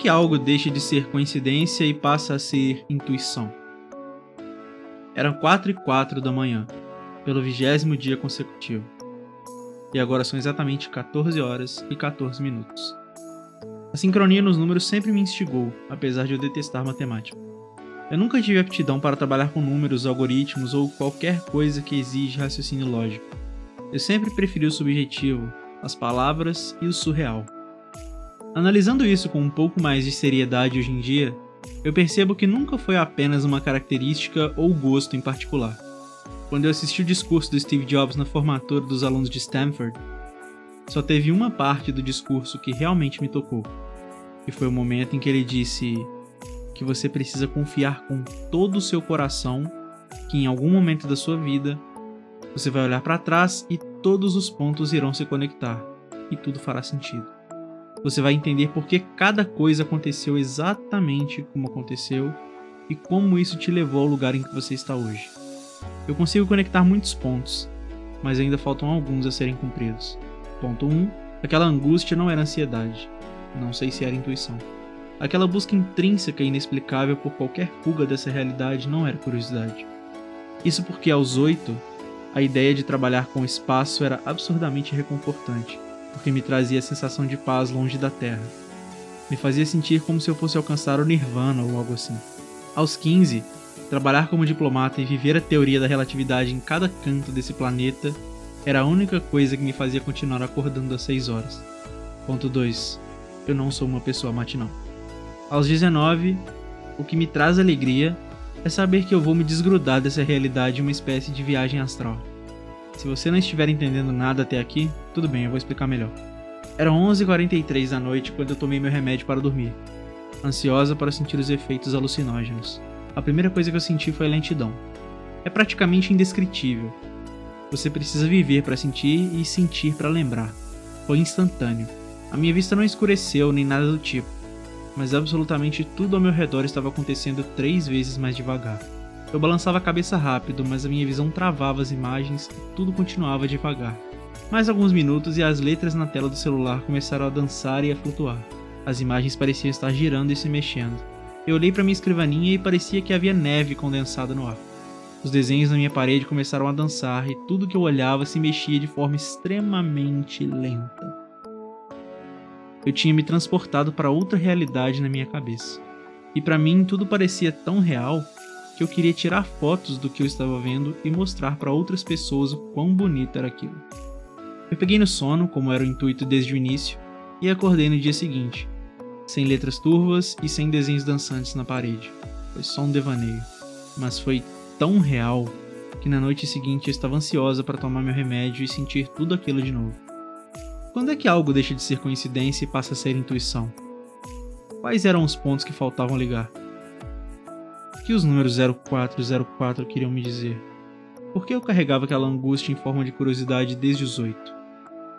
Que algo deixa de ser coincidência e passa a ser intuição? Eram quatro e quatro da manhã, pelo vigésimo dia consecutivo. E agora são exatamente 14 horas e 14 minutos. A sincronia nos números sempre me instigou, apesar de eu detestar matemática. Eu nunca tive aptidão para trabalhar com números, algoritmos ou qualquer coisa que exige raciocínio lógico. Eu sempre preferi o subjetivo, as palavras e o surreal. Analisando isso com um pouco mais de seriedade hoje em dia, eu percebo que nunca foi apenas uma característica ou gosto em particular. Quando eu assisti o discurso do Steve Jobs na formatura dos alunos de Stanford, só teve uma parte do discurso que realmente me tocou. E foi o momento em que ele disse que você precisa confiar com todo o seu coração que em algum momento da sua vida você vai olhar para trás e todos os pontos irão se conectar e tudo fará sentido. Você vai entender por que cada coisa aconteceu exatamente como aconteceu e como isso te levou ao lugar em que você está hoje. Eu consigo conectar muitos pontos, mas ainda faltam alguns a serem cumpridos. Ponto 1. Um, aquela angústia não era ansiedade. Não sei se era intuição. Aquela busca intrínseca e inexplicável por qualquer fuga dessa realidade não era curiosidade. Isso porque aos oito, a ideia de trabalhar com o espaço era absurdamente reconfortante, porque me trazia a sensação de paz longe da Terra. Me fazia sentir como se eu fosse alcançar o Nirvana ou algo assim. Aos 15, trabalhar como diplomata e viver a teoria da relatividade em cada canto desse planeta era a única coisa que me fazia continuar acordando às 6 horas. Ponto 2. Eu não sou uma pessoa matinal. Aos 19, o que me traz alegria é saber que eu vou me desgrudar dessa realidade em uma espécie de viagem astral. Se você não estiver entendendo nada até aqui, tudo bem, eu vou explicar melhor. Eram 11h43 da noite quando eu tomei meu remédio para dormir, ansiosa para sentir os efeitos alucinógenos. A primeira coisa que eu senti foi lentidão. É praticamente indescritível, você precisa viver para sentir e sentir para lembrar. Foi instantâneo. A minha vista não escureceu nem nada do tipo, mas absolutamente tudo ao meu redor estava acontecendo três vezes mais devagar. Eu balançava a cabeça rápido, mas a minha visão travava as imagens e tudo continuava devagar. Mais alguns minutos e as letras na tela do celular começaram a dançar e a flutuar. As imagens pareciam estar girando e se mexendo. Eu olhei para minha escrivaninha e parecia que havia neve condensada no ar. Os desenhos na minha parede começaram a dançar e tudo que eu olhava se mexia de forma extremamente lenta. Eu tinha me transportado para outra realidade na minha cabeça. E para mim tudo parecia tão real que eu queria tirar fotos do que eu estava vendo e mostrar para outras pessoas o quão bonito era aquilo. Eu peguei no sono, como era o intuito desde o início, e acordei no dia seguinte, sem letras turvas e sem desenhos dançantes na parede. Foi só um devaneio, mas foi tão real que na noite seguinte eu estava ansiosa para tomar meu remédio e sentir tudo aquilo de novo. Quando é que algo deixa de ser coincidência e passa a ser intuição? Quais eram os pontos que faltavam ligar? O que os números 04 e 04 queriam me dizer? Por que eu carregava aquela angústia em forma de curiosidade desde os oito?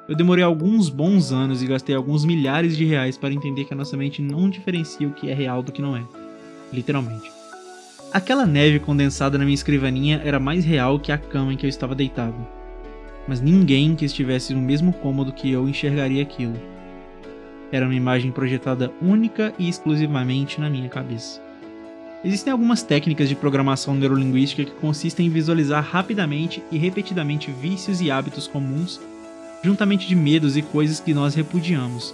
Eu demorei alguns bons anos e gastei alguns milhares de reais para entender que a nossa mente não diferencia o que é real do que não é. Literalmente. Aquela neve condensada na minha escrivaninha era mais real que a cama em que eu estava deitado. Mas ninguém que estivesse no mesmo cômodo que eu enxergaria aquilo. Era uma imagem projetada única e exclusivamente na minha cabeça. Existem algumas técnicas de programação neurolinguística que consistem em visualizar rapidamente e repetidamente vícios e hábitos comuns, juntamente de medos e coisas que nós repudiamos,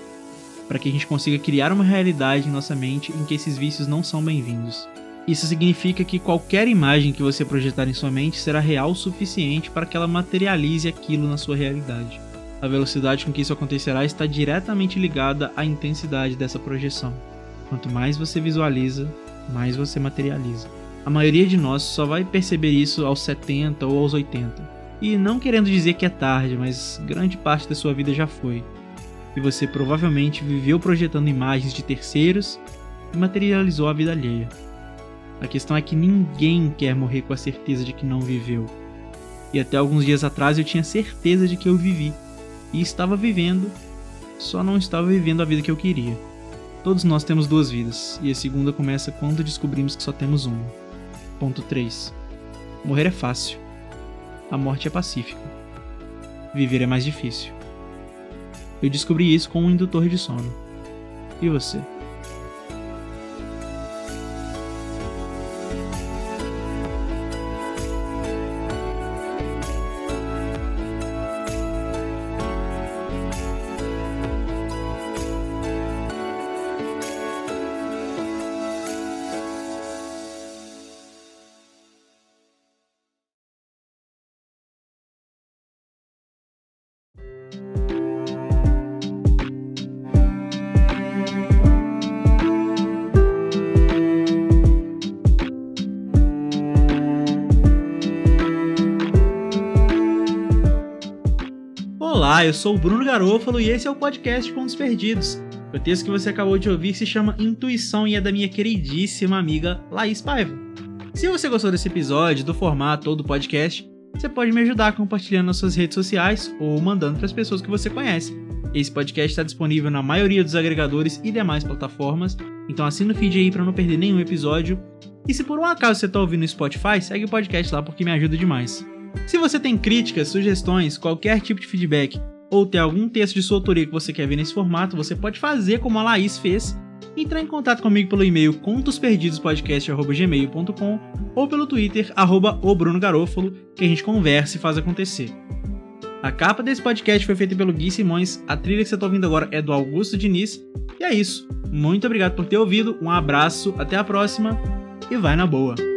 para que a gente consiga criar uma realidade em nossa mente em que esses vícios não são bem-vindos. Isso significa que qualquer imagem que você projetar em sua mente será real o suficiente para que ela materialize aquilo na sua realidade. A velocidade com que isso acontecerá está diretamente ligada à intensidade dessa projeção. Quanto mais você visualiza, mais você materializa. A maioria de nós só vai perceber isso aos 70 ou aos 80. E não querendo dizer que é tarde, mas grande parte da sua vida já foi. E você provavelmente viveu projetando imagens de terceiros e materializou a vida alheia. A questão é que ninguém quer morrer com a certeza de que não viveu. E até alguns dias atrás eu tinha certeza de que eu vivi. E estava vivendo, só não estava vivendo a vida que eu queria. Todos nós temos duas vidas, e a segunda começa quando descobrimos que só temos uma. Ponto 3. Morrer é fácil a morte é pacífica. Viver é mais difícil. Eu descobri isso com um indutor de sono. E você? Olá, eu sou o Bruno Garofalo e esse é o podcast Pontos Perdidos. O texto que você acabou de ouvir se chama Intuição e é da minha queridíssima amiga Laís Paiva. Se você gostou desse episódio, do formato ou do podcast, você pode me ajudar compartilhando nas suas redes sociais ou mandando para as pessoas que você conhece. Esse podcast está disponível na maioria dos agregadores e demais plataformas, então assina o feed aí para não perder nenhum episódio. E se por um acaso você está ouvindo no Spotify, segue o podcast lá porque me ajuda demais. Se você tem críticas, sugestões, qualquer tipo de feedback ou tem algum texto de sua autoria que você quer ver nesse formato, você pode fazer como a Laís fez entrar em contato comigo pelo e-mail contosperdidospodcast.gmail.com ou pelo Twitter, arroba o Bruno Garofalo, que a gente conversa e faz acontecer. A capa desse podcast foi feita pelo Gui Simões, a trilha que você está ouvindo agora é do Augusto Diniz, e é isso. Muito obrigado por ter ouvido, um abraço, até a próxima e vai na boa!